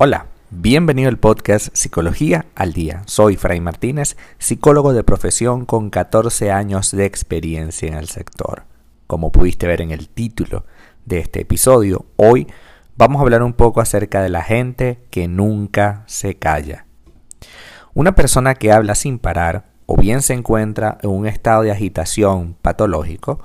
Hola, bienvenido al podcast Psicología al Día. Soy Fray Martínez, psicólogo de profesión con 14 años de experiencia en el sector. Como pudiste ver en el título de este episodio, hoy vamos a hablar un poco acerca de la gente que nunca se calla. Una persona que habla sin parar o bien se encuentra en un estado de agitación patológico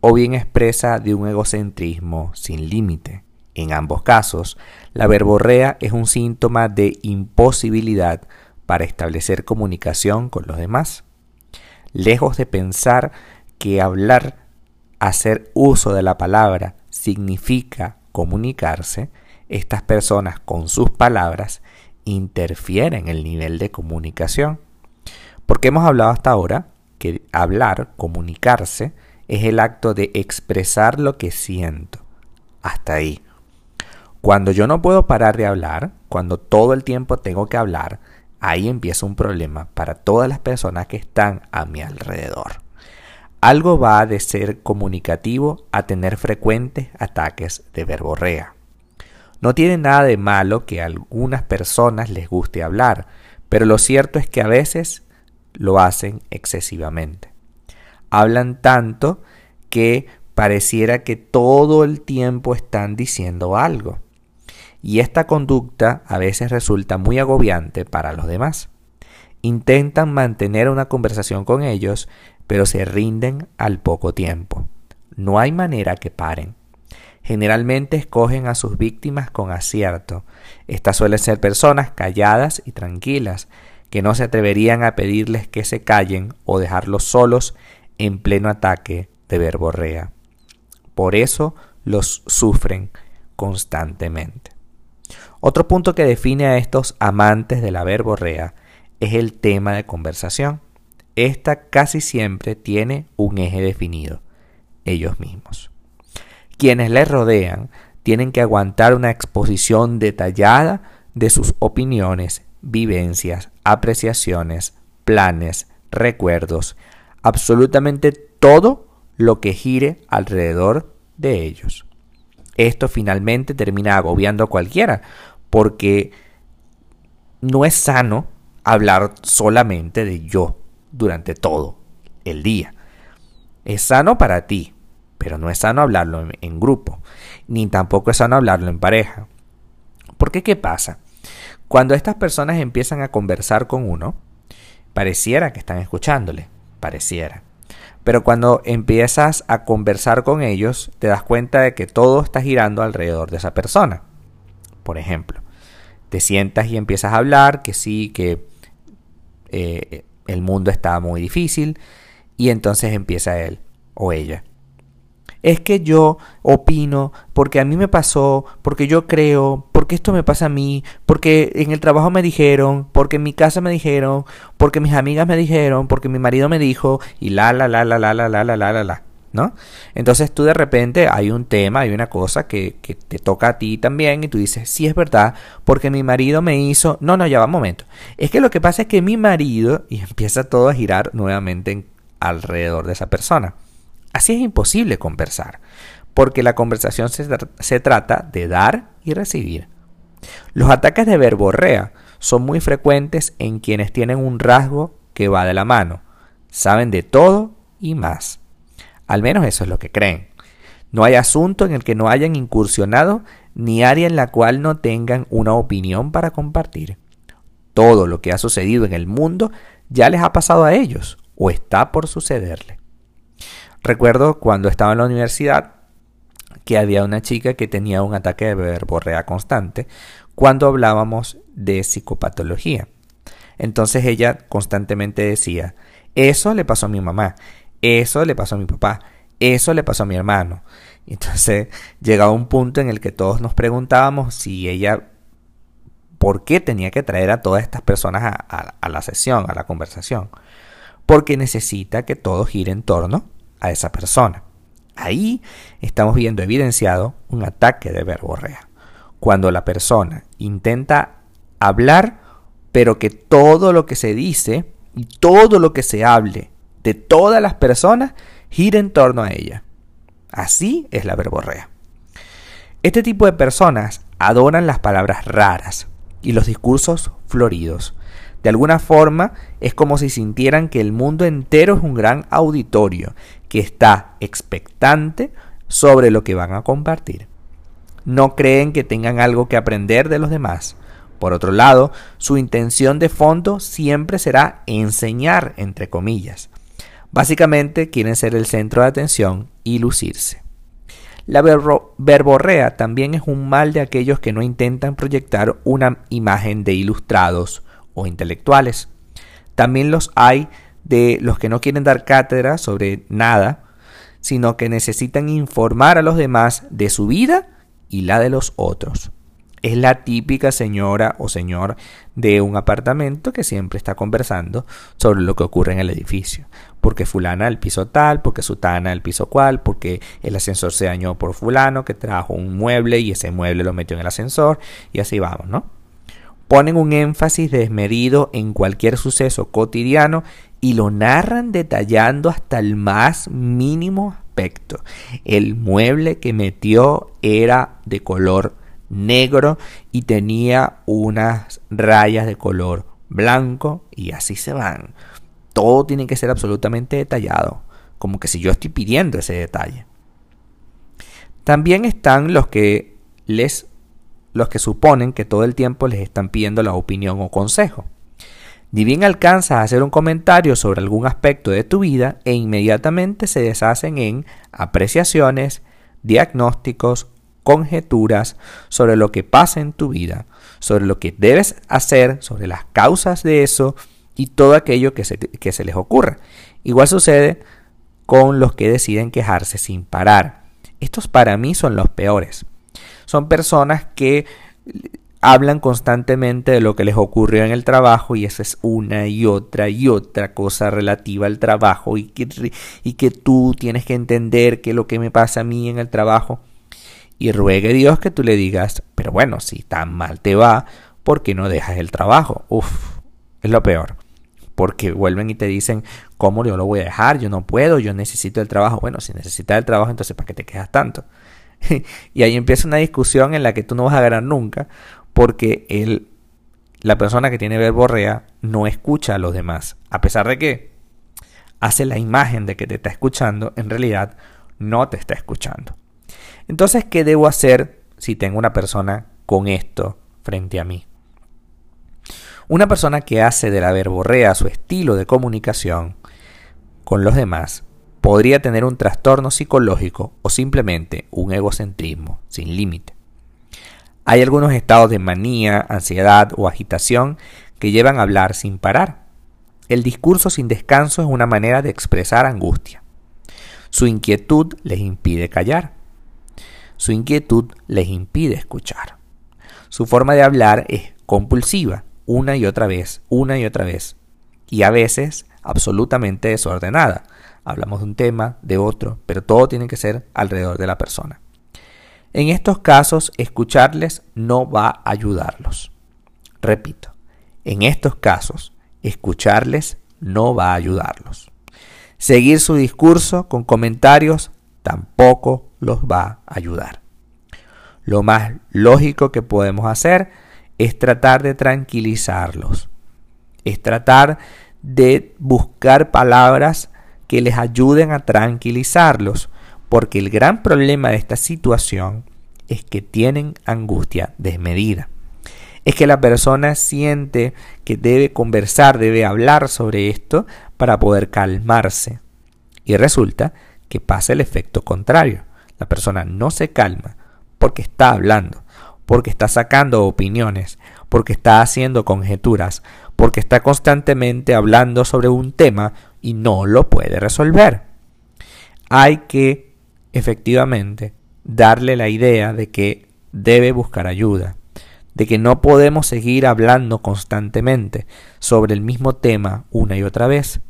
o bien expresa de un egocentrismo sin límite. En ambos casos, la verborrea es un síntoma de imposibilidad para establecer comunicación con los demás. Lejos de pensar que hablar, hacer uso de la palabra, significa comunicarse, estas personas con sus palabras interfieren en el nivel de comunicación. Porque hemos hablado hasta ahora que hablar, comunicarse, es el acto de expresar lo que siento. Hasta ahí. Cuando yo no puedo parar de hablar, cuando todo el tiempo tengo que hablar, ahí empieza un problema para todas las personas que están a mi alrededor. Algo va de ser comunicativo a tener frecuentes ataques de verborrea. No tiene nada de malo que a algunas personas les guste hablar, pero lo cierto es que a veces lo hacen excesivamente. Hablan tanto que pareciera que todo el tiempo están diciendo algo y esta conducta a veces resulta muy agobiante para los demás. Intentan mantener una conversación con ellos, pero se rinden al poco tiempo. No hay manera que paren. Generalmente escogen a sus víctimas con acierto. Estas suelen ser personas calladas y tranquilas, que no se atreverían a pedirles que se callen o dejarlos solos en pleno ataque de verborrea. Por eso los sufren constantemente. Otro punto que define a estos amantes de la verborrea es el tema de conversación. Esta casi siempre tiene un eje definido, ellos mismos. Quienes les rodean tienen que aguantar una exposición detallada de sus opiniones, vivencias, apreciaciones, planes, recuerdos, absolutamente todo lo que gire alrededor de ellos. Esto finalmente termina agobiando a cualquiera, porque no es sano hablar solamente de yo durante todo el día. Es sano para ti, pero no es sano hablarlo en, grupo, ni tampoco es sano hablarlo en pareja. Porque ¿qué pasa? Cuando estas personas empiezan a conversar con uno, pareciera que están escuchándole, pareciera. Pero cuando empiezas a conversar con ellos, te das cuenta de que todo está girando alrededor de esa persona. Por ejemplo, te sientas y empiezas a hablar que sí, que eh, el mundo está muy difícil, y entonces empieza él o ella es que yo opino, porque a mí me pasó, porque yo creo, porque esto me pasa a mí, porque en el trabajo me dijeron, porque en mi casa me dijeron, porque mis amigas me dijeron, porque mi marido me dijo, y la, la, la, la, la, la, la, la, la, la, la. ¿No? Entonces tú de repente hay un tema, hay una cosa que, que te toca a ti también y tú dices, sí es verdad, porque mi marido me hizo, no, no, ya va un momento. Es que lo que pasa es que mi marido, y empieza todo a girar nuevamente alrededor de esa persona. Así es imposible conversar, porque la conversación se, trata de dar y recibir. Los ataques de verborrea son muy frecuentes en quienes tienen un rasgo que va de la mano. Saben de todo y más. Al menos eso es lo que creen. No hay asunto en el que no hayan incursionado ni área en la cual no tengan una opinión para compartir. Todo lo que ha sucedido en el mundo ya les ha pasado a ellos o está por sucederle. Recuerdo cuando estaba en la universidad que había una chica que tenía un ataque de verborrea constante cuando hablábamos de psicopatología. Entonces ella constantemente decía, eso le pasó a mi mamá, eso le pasó a mi papá, eso le pasó a mi hermano. Entonces llegaba un punto en el que todos nos preguntábamos si ella, ¿por qué tenía que traer a todas estas personas a, a la sesión, a la conversación? Porque necesita que todo gire en torno a esa persona. Ahí estamos viendo evidenciado un ataque de verborrea. Cuando la persona intenta hablar, pero que todo lo que se dice y todo lo que se hable de todas las personas gira en torno a ella. Así es la verborrea. Este tipo de personas adoran las palabras raras, y los discursos floridos. De alguna forma es como si sintieran que el mundo entero es un gran auditorio que está expectante sobre lo que van a compartir. No creen que tengan algo que aprender de los demás. Por otro lado, su intención de fondo siempre será enseñar, entre comillas. Básicamente quieren ser el centro de atención y lucirse. La verborrea también es un mal de aquellos que no intentan proyectar una imagen de ilustrados o intelectuales. También los hay de los que no quieren dar cátedra sobre nada, sino que necesitan informar a los demás de su vida y la de los otros. Es la típica señora o señor de un apartamento que siempre está conversando sobre lo que ocurre en el edificio. Porque fulana el piso tal, porque sutana el piso cual, porque el ascensor se dañó por fulano que trajo un mueble y ese mueble lo metió en el ascensor y así vamos, ¿no? Ponen un énfasis desmedido en cualquier suceso cotidiano y lo narran detallando hasta el más mínimo aspecto. El mueble que metió era de color negro y tenía unas rayas de color blanco y así se van. Todo tiene que ser absolutamente detallado, como que si yo estoy pidiendo ese detalle. También están los que les los que suponen que todo el tiempo les están pidiendo la opinión o consejo. Ni bien alcanzas a hacer un comentario sobre algún aspecto de tu vida e inmediatamente se deshacen en apreciaciones, diagnósticos conjeturas sobre lo que pasa en tu vida, sobre lo que debes hacer, sobre las causas de eso y todo aquello que se, que se les ocurra. Igual sucede con los que deciden quejarse sin parar. Estos para mí son los peores. Son personas que hablan constantemente de lo que les ocurrió en el trabajo y esa es una y otra y otra cosa relativa al trabajo y que, y que tú tienes que entender que lo que me pasa a mí en el trabajo y ruegue Dios que tú le digas, pero bueno, si tan mal te va, ¿por qué no dejas el trabajo? Uf, es lo peor. Porque vuelven y te dicen, ¿cómo yo lo voy a dejar? Yo no puedo, yo necesito el trabajo. Bueno, si necesitas el trabajo, entonces ¿para qué te quedas tanto? y ahí empieza una discusión en la que tú no vas a ganar nunca, porque él, la persona que tiene verborrea no escucha a los demás. A pesar de que hace la imagen de que te está escuchando, en realidad no te está escuchando. Entonces, ¿qué debo hacer si tengo una persona con esto frente a mí? Una persona que hace de la verborrea su estilo de comunicación con los demás podría tener un trastorno psicológico o simplemente un egocentrismo sin límite. Hay algunos estados de manía, ansiedad o agitación que llevan a hablar sin parar. El discurso sin descanso es una manera de expresar angustia. Su inquietud les impide callar. Su inquietud les impide escuchar. Su forma de hablar es compulsiva, una y otra vez, una y otra vez, y a veces absolutamente desordenada. Hablamos de un tema, de otro, pero todo tiene que ser alrededor de la persona. En estos casos, escucharles no va a ayudarlos. Repito, en estos casos, escucharles no va a ayudarlos. Seguir su discurso con comentarios tampoco los va a ayudar. Lo más lógico que podemos hacer es tratar de tranquilizarlos. Es tratar de buscar palabras que les ayuden a tranquilizarlos. Porque el gran problema de esta situación es que tienen angustia desmedida. Es que la persona siente que debe conversar, debe hablar sobre esto para poder calmarse. Y resulta que pasa el efecto contrario. La persona no se calma porque está hablando, porque está sacando opiniones, porque está haciendo conjeturas, porque está constantemente hablando sobre un tema y no lo puede resolver. Hay que efectivamente darle la idea de que debe buscar ayuda, de que no podemos seguir hablando constantemente sobre el mismo tema una y otra vez,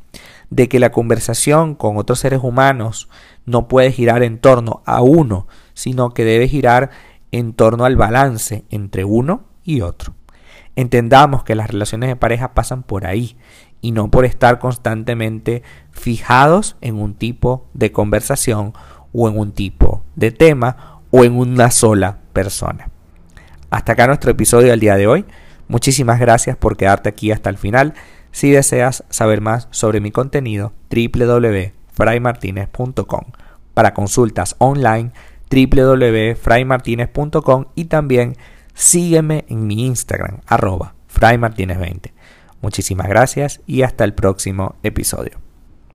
de que la conversación con otros seres humanos no puede girar en torno a uno, sino que debe girar en torno al balance entre uno y otro. Entendamos que las relaciones de pareja pasan por ahí y no por estar constantemente fijados en un tipo de conversación o en un tipo de tema o en una sola persona. Hasta acá nuestro episodio del día de hoy. Muchísimas gracias por quedarte aquí hasta el final. Si deseas saber más sobre mi contenido, www.fraymartinez.com. Para consultas online, www.fraymartinez.com y también sígueme en mi Instagram, arroba fraymartinez20. Muchísimas gracias y hasta el próximo episodio.